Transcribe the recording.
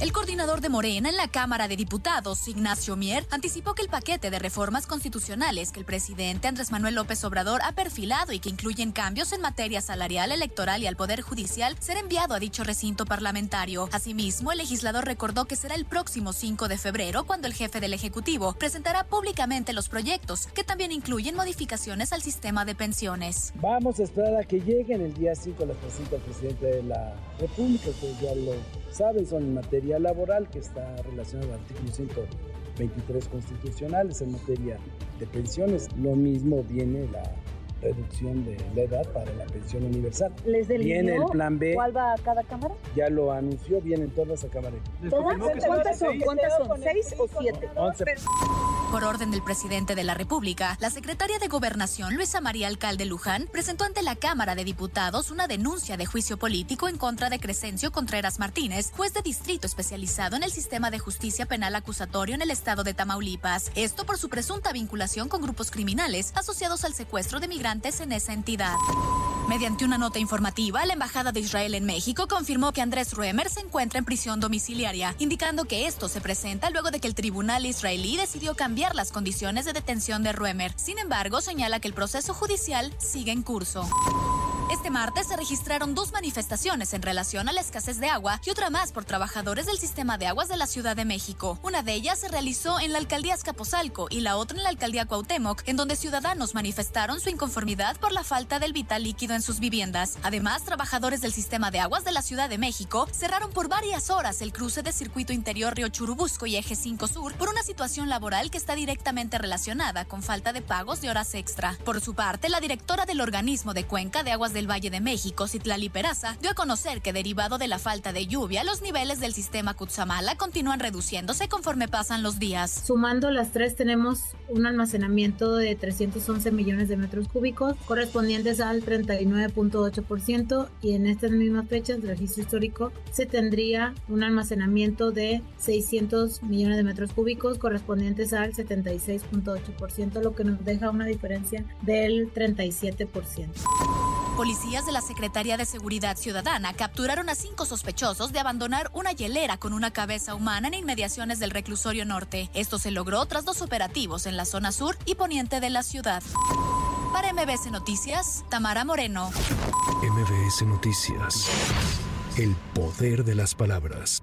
El coordinador de Morena en la Cámara de Diputados, Ignacio Mier, anticipó que el paquete de reformas constitucionales que el presidente Andrés Manuel López Obrador ha perfilado y que incluyen cambios en materia salarial, electoral y al Poder Judicial será enviado a dicho recinto parlamentario. Asimismo, el legislador recordó que será el próximo 5 de febrero cuando el jefe del Ejecutivo presentará públicamente los proyectos, que también incluyen modificaciones al sistema de pensiones. Vamos a esperar a que lleguen el día 5 la presenta el presidente de la República, que ya lo saben, son en materia laboral que está relacionado al artículo 123 constitucionales en materia de pensiones. Lo mismo viene la reducción de la edad para la pensión universal. ¿Les Viene el plan B. ¿Cuál va a cada cámara? Ya lo anunció, vienen todas a Cámara. ¿Todas? ¿Cuántas son? ¿Cuántas son? ¿Seis o siete? Once. Por orden del presidente de la República, la secretaria de Gobernación, Luisa María Alcalde Luján, presentó ante la Cámara de Diputados una denuncia de juicio político en contra de Crescencio Contreras Martínez, juez de distrito especializado en el sistema de justicia penal acusatorio en el estado de Tamaulipas. Esto por su presunta vinculación con grupos criminales asociados al secuestro de migrantes en esa entidad. Mediante una nota informativa, la Embajada de Israel en México confirmó que Andrés Ruemer se encuentra en prisión domiciliaria, indicando que esto se presenta luego de que el tribunal israelí decidió cambiar las condiciones de detención de Ruemer. Sin embargo, señala que el proceso judicial sigue en curso. Este martes se registraron dos manifestaciones en relación a la escasez de agua y otra más por trabajadores del sistema de aguas de la Ciudad de México. Una de ellas se realizó en la alcaldía Azcapotzalco y la otra en la alcaldía Cuauhtémoc, en donde ciudadanos manifestaron su inconformidad por la falta del vital líquido en sus viviendas. Además, trabajadores del sistema de aguas de la Ciudad de México cerraron por varias horas el cruce de circuito interior Río Churubusco y Eje 5 Sur por una situación laboral que está directamente relacionada con falta de pagos de horas extra. Por su parte, la directora del organismo de Cuenca de Aguas del Valle de México, Citlali Peraza, dio a conocer que derivado de la falta de lluvia, los niveles del sistema Cutzamala continúan reduciéndose conforme pasan los días. Sumando las tres tenemos un almacenamiento de 311 millones de metros cúbicos, correspondientes al 39.8% y en estas mismas fechas del registro histórico se tendría un almacenamiento de 600 millones de metros cúbicos, correspondientes al 76.8%, lo que nos deja una diferencia del 37%. Policías de la Secretaría de Seguridad Ciudadana capturaron a cinco sospechosos de abandonar una hielera con una cabeza humana en inmediaciones del reclusorio norte. Esto se logró tras dos operativos en la zona sur y poniente de la ciudad. Para MBS Noticias, Tamara Moreno. MBS Noticias. El poder de las palabras.